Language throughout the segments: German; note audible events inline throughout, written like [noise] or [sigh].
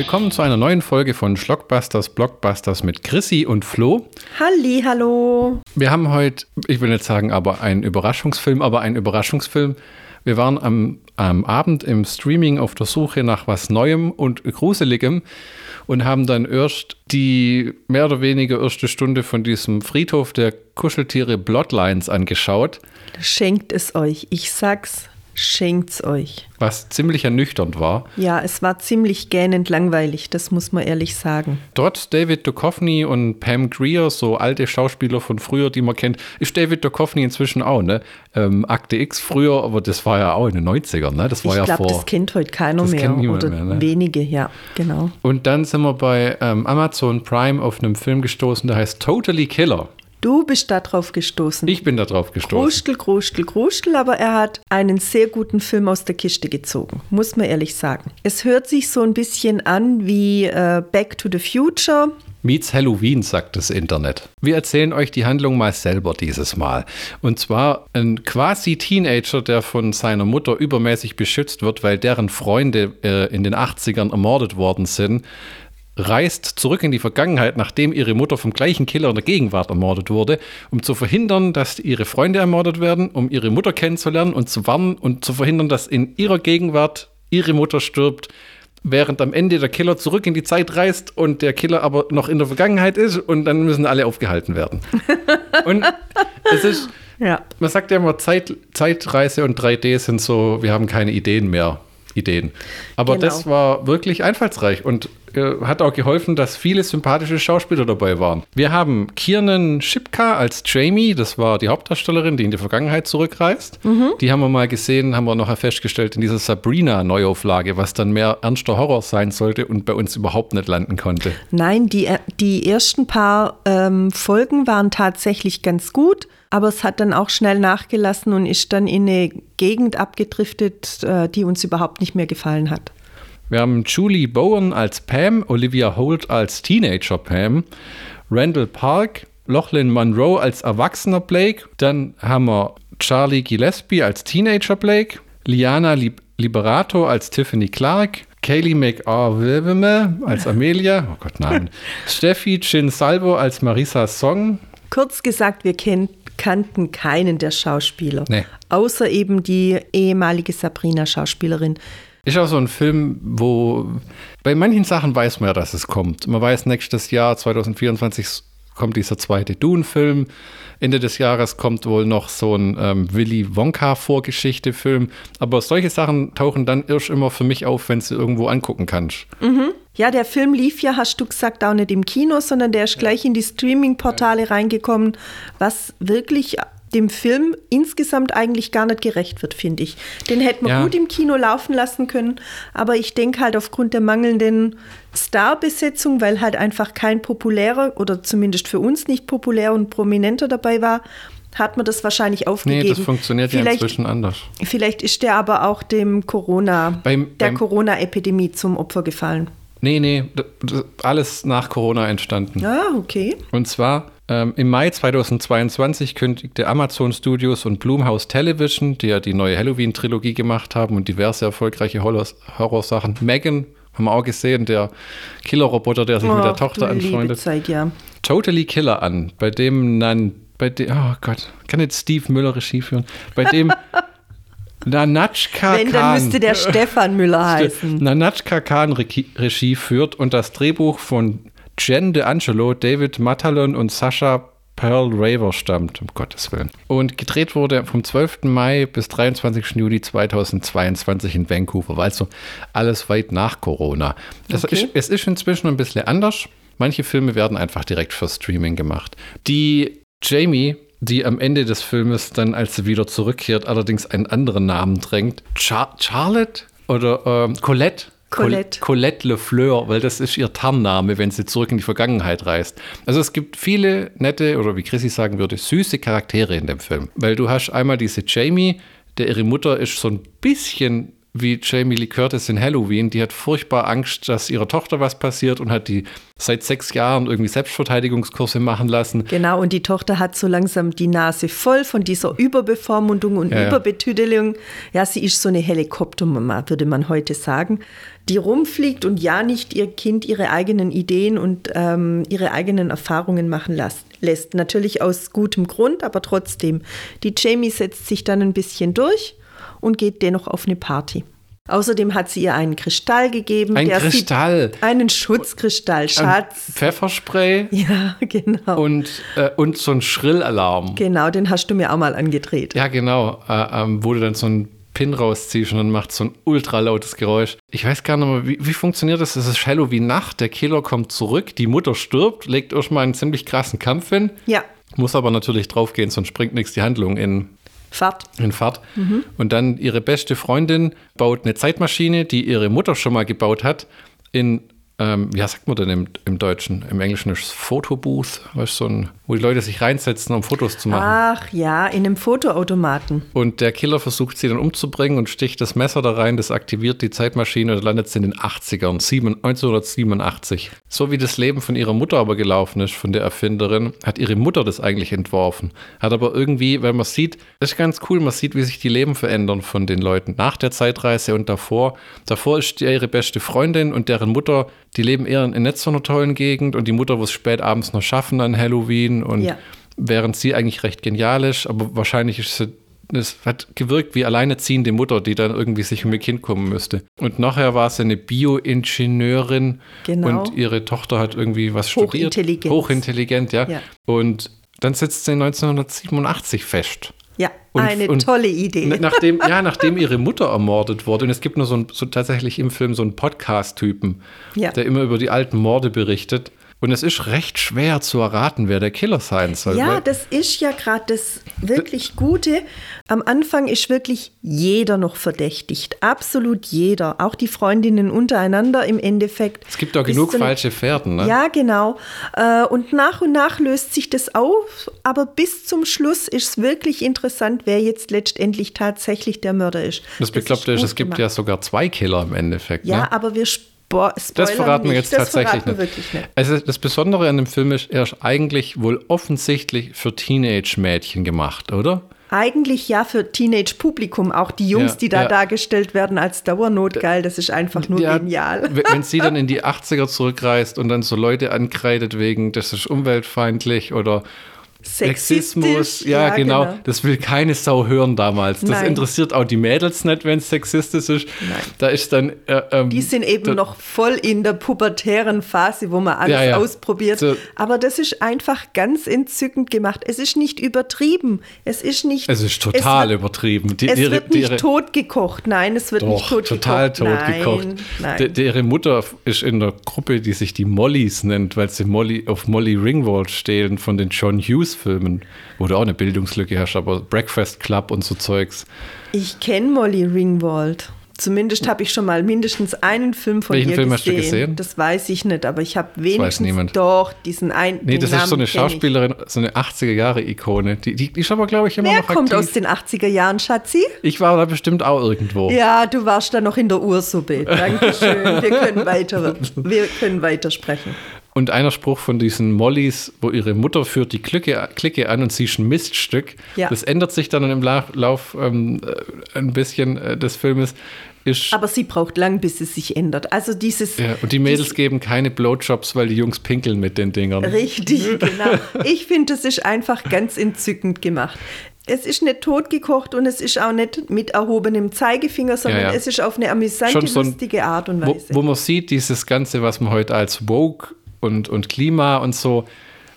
Willkommen zu einer neuen Folge von Schlockbusters Blockbusters mit Chrissy und Flo. Halli, hallo. Wir haben heute, ich will nicht sagen, aber einen Überraschungsfilm, aber einen Überraschungsfilm. Wir waren am, am Abend im Streaming auf der Suche nach was Neuem und Gruseligem und haben dann erst die mehr oder weniger erste Stunde von diesem Friedhof der Kuscheltiere Bloodlines angeschaut. Schenkt es euch. Ich sag's, schenkt's euch. Was ziemlich ernüchternd war. Ja, es war ziemlich gähnend langweilig, das muss man ehrlich sagen. Trotz David Duchovny und Pam Grier, so alte Schauspieler von früher, die man kennt, ist David Duchovny inzwischen auch, ne? Ähm, Akte X früher, aber das war ja auch in den 90ern, ne? Das war ich ja glaube, vor. das kennt heute keiner das mehr. kennt niemand oder mehr, ne? wenige, ja, genau. Und dann sind wir bei ähm, Amazon Prime auf einem Film gestoßen, der heißt Totally Killer. Du bist da drauf gestoßen. Ich bin da drauf gestoßen. Krustel, Krustel, Krustel, aber er hat einen sehr guten Film aus der Kiste gezogen, muss man ehrlich sagen. Es hört sich so ein bisschen an wie äh, Back to the Future. Meets Halloween, sagt das Internet. Wir erzählen euch die Handlung mal selber dieses Mal. Und zwar ein quasi Teenager, der von seiner Mutter übermäßig beschützt wird, weil deren Freunde äh, in den 80ern ermordet worden sind, reist zurück in die Vergangenheit, nachdem ihre Mutter vom gleichen Killer in der Gegenwart ermordet wurde, um zu verhindern, dass ihre Freunde ermordet werden, um ihre Mutter kennenzulernen und zu warnen und zu verhindern, dass in ihrer Gegenwart ihre Mutter stirbt, während am Ende der Killer zurück in die Zeit reist und der Killer aber noch in der Vergangenheit ist und dann müssen alle aufgehalten werden. [laughs] und es ist, Ja. man sagt ja immer, Zeit, Zeitreise und 3D sind so, wir haben keine Ideen mehr. Ideen. Aber Genau. das war wirklich einfallsreich und äh, hat auch geholfen, dass viele sympathische Schauspieler dabei waren. Wir haben Kiernan Shipka als Jamie, das war die Hauptdarstellerin, die in die Vergangenheit zurückreist. Die haben wir mal gesehen, haben wir noch festgestellt in dieser Sabrina-Neuauflage, was dann mehr ernster Horror sein sollte und bei uns überhaupt nicht landen konnte. Nein, die, die ersten paar ähm, Folgen waren tatsächlich ganz gut, aber es hat dann auch schnell nachgelassen und ist dann in eine Gegend abgedriftet, äh, die uns überhaupt nicht mehr gefallen hat. Wir haben Julie Bowen als Pam, Olivia Holt als Teenager Pam, Randall Park, Lachlan Monroe als erwachsener Blake, dann haben wir Charlie Gillespie als Teenager Blake, Liana Lib Liberato als Tiffany Clark, Kaylee McArvime als Amelia, oh Gott, Namen, [laughs] Steffi Chin Salvo als Marisa Song, Kurz gesagt, wir kenn, kannten keinen der Schauspieler, Nee. außer eben die ehemalige Sabrina-Schauspielerin. Ist auch so ein Film, wo bei manchen Sachen weiß man ja, dass es kommt. Man weiß, nächstes Jahr, 2024, kommt dieser zweite Dune-Film. Ende des Jahres kommt wohl noch so ein ähm, Willy Wonka-Vorgeschichte-Film. Aber solche Sachen tauchen dann erst immer für mich auf, wenn du irgendwo angucken kannst. Ja, der Film lief ja, hast du gesagt, auch nicht im Kino, sondern der ist gleich in die Streaming-Portale reingekommen, was wirklich dem Film insgesamt eigentlich gar nicht gerecht wird, finde ich. Den hätte man Ja. gut im Kino laufen lassen können, aber ich denke halt aufgrund der mangelnden Starbesetzung, weil halt einfach kein populärer oder zumindest für uns nicht populär und prominenter dabei war, hat man das wahrscheinlich aufgegeben. Nee, das funktioniert ja vielleicht, inzwischen anders. Vielleicht ist der aber auch dem Corona, Beim- der Corona-Epidemie zum Opfer gefallen. Nee, nee, alles nach Corona entstanden. Ah, okay. Und zwar ähm, im Mai 2022 kündigte Amazon Studios und Blumhouse Television, die ja die neue Halloween-Trilogie gemacht haben und diverse erfolgreiche Horror- Horrorsachen. Megan haben wir auch gesehen, der Killerroboter, der sich mit der Tochter anfreundet. Zeit, ja. Totally Killer an, bei dem Nan, bei dem, oh Gott, kann jetzt Steve Müller Regie führen, bei dem [laughs] Nanatschka Wenn, dann müsste der Stefan Müller heißen. Nanatschka Khan Regie führt und das Drehbuch von Jen DeAngelo, David Matalon und Sascha Pearl Raver stammt, um Gottes Willen. Und gedreht wurde vom 12. Mai bis 23. Juli 2022 in Vancouver, also alles weit nach Corona. Okay. ist, es ist inzwischen ein bisschen anders. Manche Filme werden einfach direkt für Streaming gemacht. Die Jamie, die am Ende des Filmes dann, als sie wieder zurückkehrt, allerdings einen anderen Namen drängt, Char Charlotte oder ähm, Colette. Colette. Col- Colette Lefleur, weil das ist ihr Tarnname, wenn sie zurück in die Vergangenheit reist. Also es gibt viele nette, oder wie Chrissy sagen würde, süße Charaktere in dem Film. Weil du hast einmal diese Jamie, der ihre Mutter ist so ein bisschen wie Jamie Lee Curtis in Halloween. Die hat furchtbar Angst, dass ihrer Tochter was passiert und hat die seit sechs Jahren irgendwie Selbstverteidigungskurse machen lassen. Genau, und die Tochter hat so langsam die Nase voll von dieser Überbevormundung und Ja. Überbetüdelung. Ja, sie ist so eine Helikoptermama, würde man heute sagen, die rumfliegt und ja nicht ihr Kind ihre eigenen Ideen und ähm, ihre eigenen Erfahrungen machen las- lässt. Natürlich aus gutem Grund, aber trotzdem. Die Jamie setzt sich dann ein bisschen durch und geht dennoch auf eine Party. Außerdem hat sie ihr einen Kristall gegeben. Ein Kristall. Einen Schutzkristall, Ein Schatz. Pfefferspray Ja, [laughs] genau. und, äh, und so ein Schrillalarm. Genau, den hast du mir auch mal angedreht. Ja, genau. Äh, ähm, wo du dann so einen Pin rausziehst und dann macht so ein ultra lautes Geräusch. Ich weiß gar nicht mehr, wie, wie funktioniert das? Es ist Halloween Nacht, der Killer kommt zurück, die Mutter stirbt, legt erstmal einen ziemlich krassen Kampf hin, Ja, muss aber natürlich draufgehen, sonst springt nichts die Handlung in, Fahrt. in Fahrt. Und dann ihre beste Freundin baut eine Zeitmaschine, die ihre Mutter schon mal gebaut hat, in, ähm, ja, sagt man denn im, im Deutschen? Im Englischen ist es Fotobooth, weißt, so ein, wo die Leute sich reinsetzen, um Fotos zu machen. Ach ja, in einem Fotoautomaten. Und der Killer versucht sie dann umzubringen und sticht das Messer da rein, das aktiviert die Zeitmaschine und landet sie in den 80ern, sieben- 1987. So wie das Leben von ihrer Mutter aber gelaufen ist, von der Erfinderin, hat ihre Mutter das eigentlich entworfen. Hat aber irgendwie, weil man sieht, das ist ganz cool, man sieht, wie sich die Leben verändern von den Leuten nach der Zeitreise und davor. Davor ist ihre beste Freundin und deren Mutter, die leben eher in nicht so einer tollen Gegend und die Mutter muss spät abends noch schaffen an Halloween und Ja. während sie eigentlich recht genial ist, aber wahrscheinlich ist sie, es hat gewirkt wie alleinerziehende Mutter, die dann irgendwie sich um ihr Kind kümmern müsste. Und nachher war sie eine Bioingenieurin Genau. und ihre Tochter hat irgendwie was studiert. Hochintelligent. Hochintelligent, ja. Ja. Und dann sitzt sie 1987 fest. Ja, Und- eine und- tolle Idee. Na- Nachdem, ja, nachdem ihre Mutter ermordet wurde. Und es gibt nur so, ein, so tatsächlich im Film so einen Podcast-Typen, Ja. der immer über die alten Morde berichtet. Und es ist recht schwer zu erraten, wer der Killer sein soll. Ja, das ist ja gerade das wirklich Gute. Am Anfang ist wirklich jeder noch verdächtigt. Absolut jeder. Auch die Freundinnen untereinander im Endeffekt. Es gibt auch genug falsche Pferden, ne? Ja, genau. Äh, Und nach und nach löst sich das auf, aber bis zum Schluss ist es wirklich interessant, wer jetzt letztendlich tatsächlich der Mörder ist. Das Bekloppte ist, gut es gibt gemacht. ja sogar zwei Killer im Endeffekt. Ja, ne? aber wir spo Das verraten wir nicht. jetzt tatsächlich das verraten wir nicht. wirklich nicht. Also das Besondere an dem Film ist, er ist eigentlich wohl offensichtlich für Teenage-Mädchen gemacht, oder? Eigentlich ja für Teenage-Publikum, auch die Jungs, Ja, die da ja. dargestellt werden als Dauernotgeil, das ist einfach nur Ja, genial. Wenn sie dann [laughs] in die 80er zurückreist und dann so Leute ankreidet wegen, das ist umweltfeindlich oder Sexismus, Sexistisch, ja, genau. Das will keine Sau hören damals. Das Nein. interessiert auch die Mädels nicht, wenn es sexistisch ist. Nein. Da ist dann. Äh, ähm, Die sind eben da- noch voll in der pubertären Phase, wo man alles Ja, ja. ausprobiert. So. Aber das ist einfach ganz entzückend gemacht. Es ist nicht übertrieben. Es ist nicht. Es ist total es wird, übertrieben. Die, Es ihre- wird nicht ihre- tot gekocht. Nein, es wird nicht Doch, tot total tot gekocht. gekocht. Nein, ihre Mutter ist in der Gruppe, die sich die Mollys nennt, weil sie Molly auf Molly Ringwald stehen von den John Hughes Filmen, wo du auch eine Bildungslücke hast, aber Breakfast Club und so Zeugs. Ich kenne Molly Ringwald. Zumindest habe ich schon mal mindestens einen Film von Welchen ihr Film gesehen. hast du gesehen? Das weiß ich nicht, aber ich habe wenigstens niemand. doch diesen einen. Nee, das ist so Namen eine ich. Schauspielerin, so eine 80er-Jahre-Ikone. Die, die, die ist aber, glaube ich, immer Wer noch kommt aktiv. aus den 80er Jahren, Schatzi? ich war da bestimmt auch irgendwo. Ja, du warst da noch in der Ursuppe. Dankeschön. Wir können weiter, [laughs] wir können weitersprechen. Und einer Spruch von diesen Mollys, wo ihre Mutter führt die Clique, Clique an und sie ist ein Miststück. Ja. Das ändert sich dann im La Lauf ähm, äh, ein bisschen äh, des Filmes. Ist, Aber sie braucht lang, bis es sich ändert. Also dieses. ja, und die Mädels dies- geben keine Blowjobs, weil die Jungs pinkeln mit den Dingern. Richtig, [laughs] genau. Ich finde, es ist einfach ganz entzückend gemacht. Es ist nicht totgekocht und es ist auch nicht mit erhobenem Zeigefinger, sondern Ja, ja. es ist auf eine amüsante, so ein- lustige Art und Wo, Weise. wo man sieht, dieses Ganze, was man heute als Woke und, und Klima und so,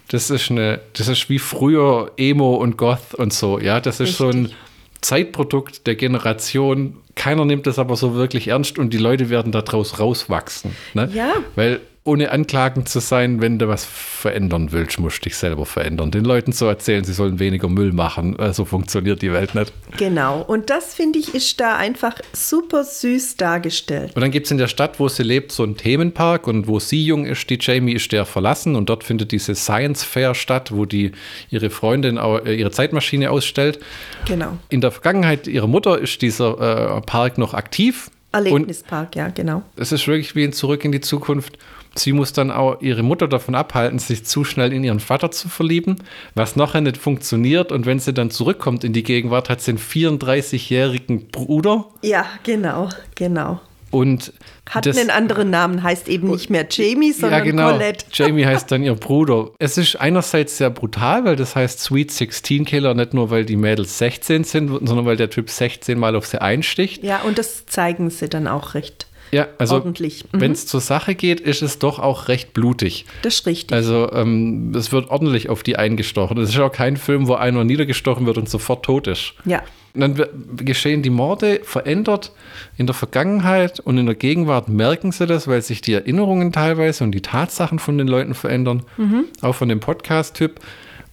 das ist eine, das ist wie früher Emo und Goth und so, ja. Das ist so ein Richtig. Zeitprodukt der Generation. Keiner nimmt das aber so wirklich ernst und die Leute werden daraus rauswachsen. Ne? Ja. Weil ohne anklagend zu sein, wenn du was verändern willst, musst du dich selber verändern. Den Leuten zu erzählen, sie sollen weniger Müll machen, so also funktioniert die Welt nicht. Genau, und das finde ich ist da einfach super süß dargestellt. Und dann gibt es in der Stadt, wo sie lebt, so einen Themenpark und wo sie jung ist, die Jamie ist der verlassen und dort findet diese Science Fair statt, wo die ihre Freundin äh, ihre Zeitmaschine ausstellt. Genau. In der Vergangenheit ihrer Mutter ist dieser äh, Park noch aktiv. Erlebnispark, ja, genau. Es ist wirklich wie ein Zurück in die Zukunft. Sie muss dann auch ihre Mutter davon abhalten, sich zu schnell in ihren Vater zu verlieben, was nachher nicht funktioniert. Und wenn sie dann zurückkommt in die Gegenwart, hat sie einen 34-jährigen Bruder. Ja, genau, genau. Und hat das, einen anderen Namen, heißt eben nicht mehr Jamie, sondern ja, genau. Colette. [laughs] Jamie heißt dann ihr Bruder. Es ist einerseits sehr brutal, weil das heißt Sweet 16 Killer, nicht nur weil die Mädels 16 sind, sondern weil der Typ 16 Mal auf sie einsticht. Ja, und das zeigen sie dann auch recht ja, also ordentlich. Mhm. Wenn es zur Sache geht, ist es doch auch recht blutig. Das ist richtig. Also ähm, es wird ordentlich auf die eingestochen. Es ist auch kein Film, wo einer niedergestochen wird und sofort tot ist. Ja. Und dann geschehen die Morde verändert in der Vergangenheit und in der Gegenwart merken sie das, weil sich die Erinnerungen teilweise und die Tatsachen von den Leuten verändern, mhm. auch von dem Podcast-Typ.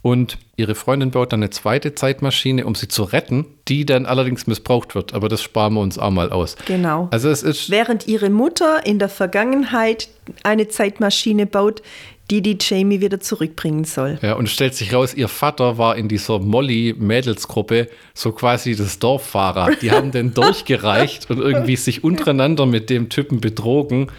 Und ihre Freundin baut dann eine zweite Zeitmaschine, um sie zu retten, die dann allerdings missbraucht wird. Aber das sparen wir uns auch mal aus. Genau. Also es ist Während ihre Mutter in der Vergangenheit eine Zeitmaschine baut, die die Jamie wieder zurückbringen soll. Ja, und stellt sich raus, ihr Vater war in dieser Molly-Mädelsgruppe so quasi das Dorffahrer. Die haben den [laughs] durchgereicht und irgendwie sich untereinander mit dem Typen betrogen.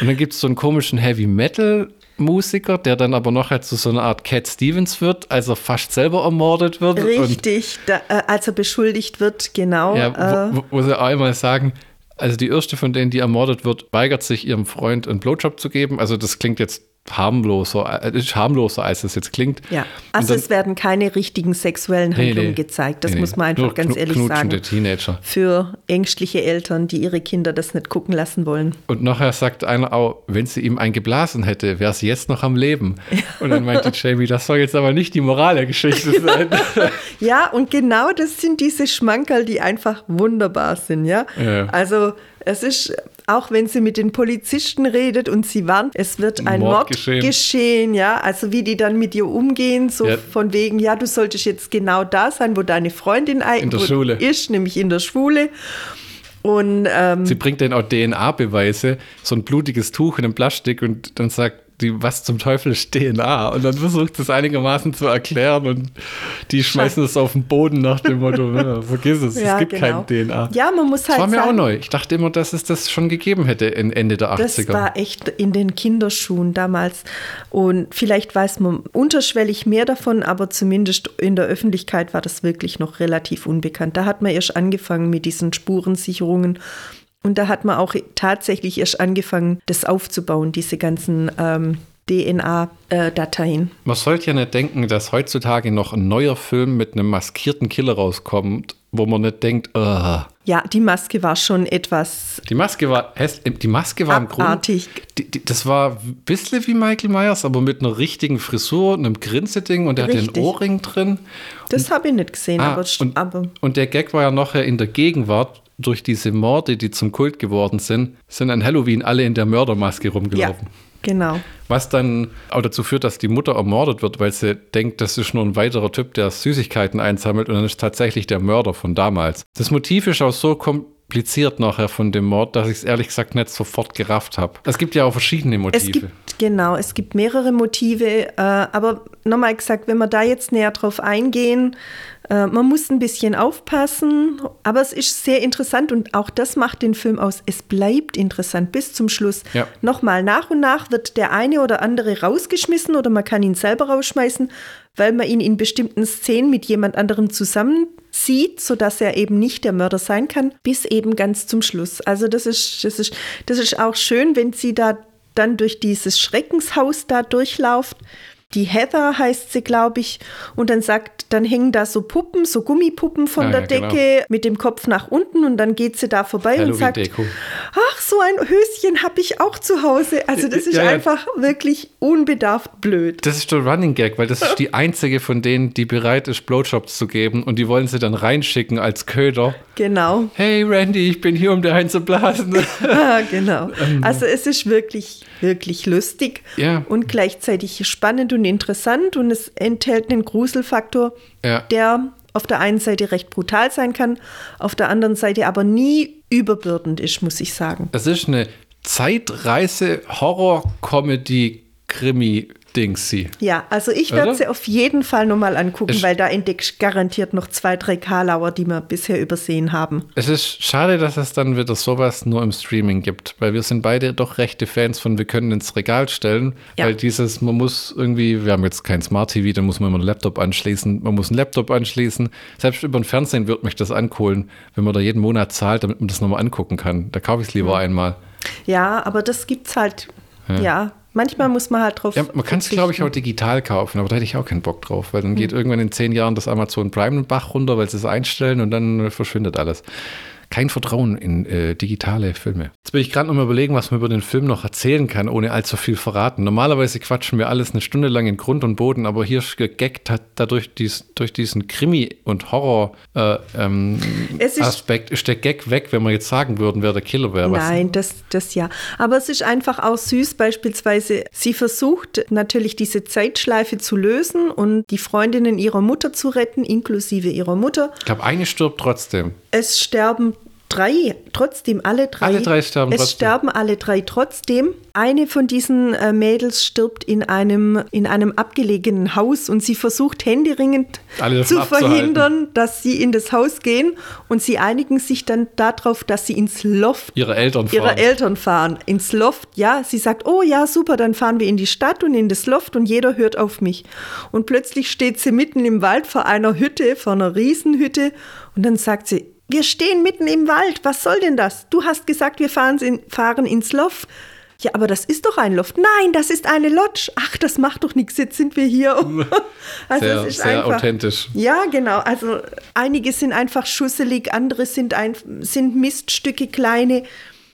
Und dann gibt es so einen komischen Heavy-Metal- Musiker, der dann aber noch halt zu so einer Art Cat Stevens wird, als er fast selber ermordet wird. Richtig, da, äh, als er beschuldigt wird, genau. Ja, wo, äh, wo, sie einmal sagen, also die erste von denen, die ermordet wird, weigert sich ihrem Freund einen Blowjob zu geben. Also das klingt jetzt harmloser, äh, ist harmloser, als es jetzt klingt. Ja, also dann, es werden keine richtigen sexuellen Handlungen nee, nee, gezeigt. Das nee, muss man einfach ganz ehrlich sagen. Teenager. Für ängstliche Eltern, die ihre Kinder das nicht gucken lassen wollen. Und nachher sagt einer auch, wenn sie ihm eingeblasen hätte, wäre sie jetzt noch am Leben. [laughs] Und dann meinte Jamie, das soll jetzt aber nicht die Moral der Geschichte sein. [laughs] ja, und genau das sind diese Schmankerl, die einfach wunderbar sind, ja. ja. Also es ist auch wenn sie mit den Polizisten redet und sie warnt, es wird ein, Mord, Mord geschehen. geschehen. ja, also wie die dann mit ihr umgehen, so ja. von wegen, ja, du solltest jetzt genau da sein, wo deine Freundin eigentlich ist, nämlich in der Schule. Und, ähm, sie bringt dann auch DNA-Beweise, so ein blutiges Tuch in einem Plastik und dann sagt die, was zum Teufel ist DNA? Und dann versucht es einigermaßen zu erklären und die schmeißen es auf den Boden nach dem Motto, [laughs] ja, vergiss es, ja, es gibt genau. kein DNA. Ja, man muss halt. Das war mir sagen, auch neu. Ich dachte immer, dass es das schon gegeben hätte in Ende der 80er. Das war echt in den Kinderschuhen damals. Und vielleicht weiß man unterschwellig mehr davon, aber zumindest in der Öffentlichkeit war das wirklich noch relativ unbekannt. Da hat man erst angefangen mit diesen Spurensicherungen und da hat man auch tatsächlich erst angefangen, das aufzubauen, diese ganzen ähm, DNA-Dateien. Äh, man sollte ja nicht denken, dass heutzutage noch ein neuer Film mit einem maskierten Killer rauskommt, wo man nicht denkt, uh. Ja, die Maske war schon etwas. Die Maske war, die Maske war im Grunde. das war ein bisschen wie Michael Myers, aber mit einer richtigen Frisur, einem Grinseding und er hatte einen Ohrring drin. Das habe ich nicht gesehen, ah, aber, und, aber. Und der Gag war ja nachher in der Gegenwart, durch diese Morde, die zum Kult geworden sind, sind an Halloween alle in der Mördermaske rumgelaufen. Ja, genau. Was dann auch dazu führt, dass die Mutter ermordet wird, weil sie denkt, das ist nur ein weiterer Typ, der Süßigkeiten einsammelt und dann ist tatsächlich der Mörder von damals. Das Motiv ist auch so kompliziert nachher von dem Mord, dass ich es ehrlich gesagt nicht sofort gerafft habe. Es gibt ja auch verschiedene Motive. Es gibt, genau, es gibt mehrere Motive, äh, aber nochmal gesagt, wenn wir da jetzt näher drauf eingehen, äh, man muss ein bisschen aufpassen, aber es ist sehr interessant und auch das macht den Film aus. Es bleibt interessant bis zum Schluss. Ja. Nochmal, nach und nach wird der eine oder andere rausgeschmissen oder man kann ihn selber rausschmeißen, weil man ihn in bestimmten Szenen mit jemand anderem zusammen sieht, sodass er eben nicht der Mörder sein kann, bis eben ganz zum Schluss. Also das ist, das ist, das ist auch schön, wenn sie da dann durch dieses Schreckenshaus da durchlauft die Heather heißt sie, glaube ich. Und dann sagt, dann hängen da so Puppen, so Gummipuppen von Ah, der ja, genau. Decke mit dem Kopf nach unten und dann geht sie da vorbei und sagt, Halloween-Deko. ach, so ein Höschen habe ich auch zu Hause. Also das ist Ja, ja. einfach wirklich unbedarft blöd. Das ist der Running Gag, weil das ist die [laughs] einzige von denen, die bereit ist, Blowjobs zu geben und die wollen sie dann reinschicken als Köder. Genau. Hey Randy, ich bin hier, um dir einzublasen. [laughs] Ah, genau. Also es ist wirklich, wirklich lustig Ähm. Ja. und gleichzeitig spannend und interessant und es enthält einen Gruselfaktor, Ja. der auf der einen Seite recht brutal sein kann, auf der anderen Seite aber nie überbürdend ist, muss ich sagen. Es ist eine Zeitreise-Horror-Comedy-Krimi-Dingsy. Ja, also ich werde sie auf jeden Fall nochmal angucken, Ich- weil da entdeckst du garantiert noch zwei, drei Karlauer, die wir bisher übersehen haben. Es ist schade, dass es dann wieder sowas nur im Streaming gibt, weil wir sind beide doch rechte Fans von, wir können ins Regal stellen, Ja. weil dieses, man muss irgendwie, wir haben jetzt kein Smart TV, dann muss man immer einen Laptop anschließen, man muss einen Laptop anschließen. Selbst über den Fernsehen wird mich das ankohlen, wenn man da jeden Monat zahlt, damit man das nochmal angucken kann. Da kaufe ich es lieber einmal. Ja, aber das gibt's halt, ja, manchmal muss man halt drauf Ja, man kann es, glaube ich, auch digital kaufen, aber da hätte ich auch keinen Bock drauf, weil dann geht irgendwann in zehn Jahren das Amazon Prime den Bach runter, weil sie es einstellen und dann verschwindet alles. Kein Vertrauen in äh, digitale Filme. Jetzt bin ich gerade noch mal überlegen, was man über den Film noch erzählen kann, ohne allzu viel verraten. Normalerweise quatschen wir alles eine Stunde lang in Grund und Boden, aber hier ist gegaggt hat dadurch dies, durch diesen Krimi- und Horror-Aspekt äh, ähm, ist- der Gag weg, wenn wir jetzt sagen würden, wer der Killer wäre. Nein, das, das ja. Aber es ist einfach auch süß, beispielsweise, sie versucht natürlich diese Zeitschleife zu lösen und die Freundinnen ihrer Mutter zu retten, inklusive ihrer Mutter. Ich glaube, eine stirbt trotzdem. Es sterben drei, trotzdem alle drei. Alle drei sterben Es trotzdem. sterben alle drei trotzdem. Eine von diesen äh, Mädels stirbt in einem, in einem abgelegenen Haus und sie versucht händeringend Alle zu verhindern, dass sie in das Haus gehen und sie einigen sich dann darauf, dass sie ins Loft Ihre Eltern fahren. ihre Eltern fahren ins Loft. Ja, sie sagt, oh ja, super, dann fahren wir in die Stadt und in das Loft und jeder hört auf mich. Und plötzlich steht sie mitten im Wald vor einer Hütte, vor einer Riesenhütte und dann sagt sie, wir stehen mitten im Wald, was soll denn das? Du hast gesagt, wir fahren, in, fahren ins Loft. Ja, aber das ist doch ein Loft. Nein, das ist eine Lodge. Ach, das macht doch nichts, jetzt sind wir hier. [laughs] Also Sehr, es ist sehr einfach, authentisch. ja, genau. Also einige sind einfach schusselig, andere sind, ein, sind Miststücke, kleine,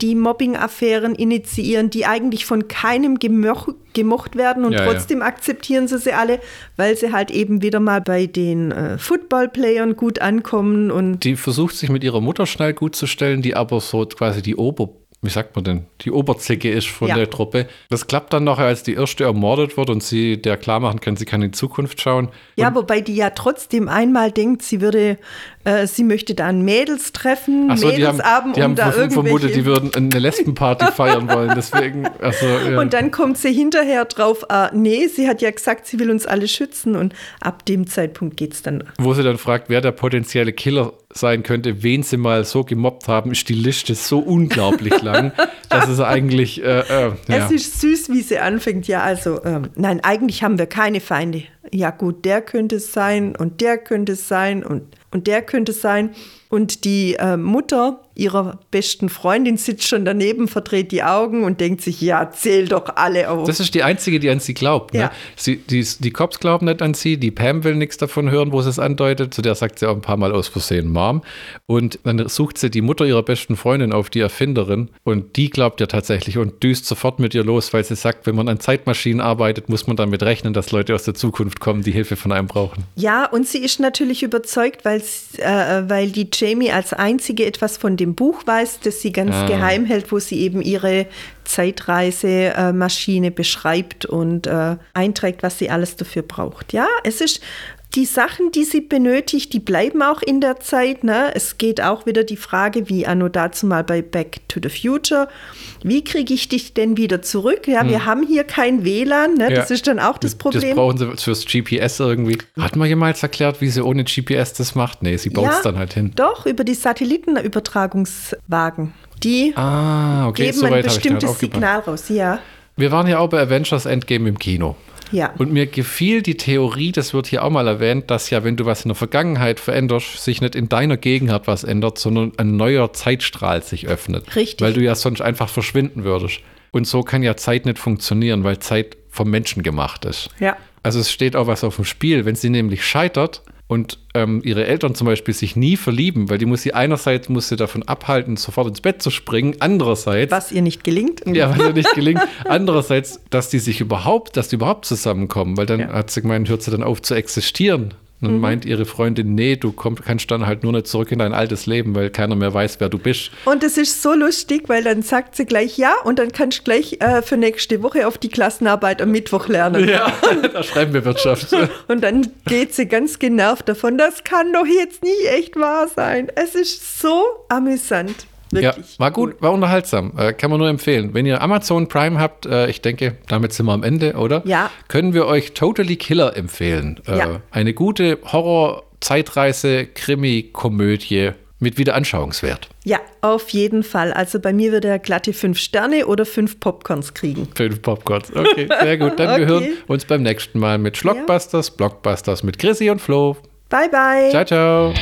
die Mobbing-Affären initiieren, die eigentlich von keinem gemoch, gemocht werden und Ja, ja. trotzdem akzeptieren sie sie alle, weil sie halt eben wieder mal bei den äh, Football-Playern gut ankommen und Die versucht sich mit ihrer Mutter schnell gut zu stellen, die aber so quasi die Ober, wie sagt man denn, die Oberzicke ist von Ja. der Truppe. Das klappt dann nachher, als die erste ermordet wird und sie der klar machen kann, sie kann in die Zukunft schauen. ja, wobei die ja trotzdem einmal denkt, sie würde, äh, sie möchte da ein Mädels treffen, so, die haben, Mädelsabend, die haben um da verm- vermutet, die würden eine Lesbenparty [laughs] feiern wollen. Deswegen, also, ja. Und dann kommt sie hinterher drauf, ah, nee, sie hat ja gesagt, sie will uns alle schützen. Und ab dem Zeitpunkt geht es dann. wo sie dann fragt, wer der potenzielle Killer sein könnte, wen sie mal so gemobbt haben, ist die Liste so unglaublich [laughs] lang, dass es eigentlich, äh, äh, ja. Es ist süß, wie sie anfängt. Ja, also, ähm, nein, eigentlich haben wir keine Feinde. Ja, gut, der könnte es sein und der könnte es sein und, und der könnte sein. Und die äh, Mutter ihrer besten Freundin sitzt schon daneben, verdreht die Augen und denkt sich, ja, zähl doch alle auf. Das ist die einzige, die an sie glaubt. Ne? Ja. Sie, die, die Cops glauben nicht an sie, die Pam will nichts davon hören, wo sie es andeutet. Zu der sagt sie auch ein paar Mal aus Versehen Mom. Und dann sucht sie die Mutter ihrer besten Freundin auf, die Erfinderin. Und die glaubt ja tatsächlich und düst sofort mit ihr los, weil sie sagt, wenn man an Zeitmaschinen arbeitet, muss man damit rechnen, dass Leute aus der Zukunft kommen, die Hilfe von einem brauchen. Ja, und sie ist natürlich überzeugt, weil, äh, weil die Jamie als einzige etwas von dem Buch weiß, das sie ganz Ah. geheim hält, wo sie eben ihre Zeitreisemaschine beschreibt und äh, einträgt, was sie alles dafür braucht. Ja, es ist die Sachen, die sie benötigt, die bleiben auch in der Zeit. Ne? Es geht auch wieder die Frage, wie anno dazu mal bei Back to the Future, wie kriege ich dich denn wieder zurück? Ja, wir haben hier kein WLAN, ne? das Hm. Ja. ist dann auch das Problem. Das brauchen sie fürs GPS irgendwie. Hat man jemals erklärt, wie sie ohne GPS das macht? Nee, sie baut es dann halt hin. Doch, über die Satellitenübertragungswagen. Die Ah, okay, geben soweit ein bestimmtes. Signal raus. Ja, Wir waren ja auch bei Avengers Endgame im Kino. Ja. Und mir gefiel die Theorie, das wird hier auch mal erwähnt, dass ja, wenn du was in der Vergangenheit veränderst, sich nicht in deiner Gegenwart was ändert, sondern ein neuer Zeitstrahl sich öffnet. Richtig. Weil du ja sonst einfach verschwinden würdest. Und so kann ja Zeit nicht funktionieren, weil Zeit vom Menschen gemacht ist. Ja. Also es steht auch was auf dem Spiel. Wenn sie nämlich scheitert und ähm, ihre Eltern zum Beispiel sich nie verlieben, weil die muss sie einerseits muss sie davon abhalten, sofort ins Bett zu springen, andererseits Was ihr nicht gelingt. ja, weil ihr nicht gelingt. Andererseits, dass die sich überhaupt, dass die überhaupt zusammenkommen, weil dann Ja. hat sie gemeint, hört sie dann auf zu existieren. Und dann meint ihre Freundin, nee, du komm, kannst dann halt nur nicht zurück in dein altes Leben, weil keiner mehr weiß, wer du bist. Und es ist so lustig, weil dann sagt sie gleich ja und dann kannst du gleich äh, für nächste Woche auf die Klassenarbeit am Mittwoch lernen. Ja, [laughs] da schreiben wir Wirtschaft. [laughs] Und dann geht sie ganz genervt davon. Das kann doch jetzt nicht echt wahr sein. Es ist so amüsant. Ja, Wirklich. war gut, war unterhaltsam. Äh, kann man nur empfehlen. Wenn ihr Amazon Prime habt, äh, ich denke, damit sind wir am Ende, oder? Ja. Können wir euch Totally Killer empfehlen. Äh, Ja. Eine gute Horror-Zeitreise-Krimi-Komödie mit Wiederanschauungswert. Ja, auf jeden Fall. Also bei mir wird er glatte fünf Sterne oder fünf Popcorns kriegen. Fünf Popcorns. Okay, sehr gut. Dann wir [laughs] Okay. hören uns beim nächsten Mal mit Schlockbusters, Blockbusters mit Chrissy und Flo. Bye, bye. Ciao, ciao.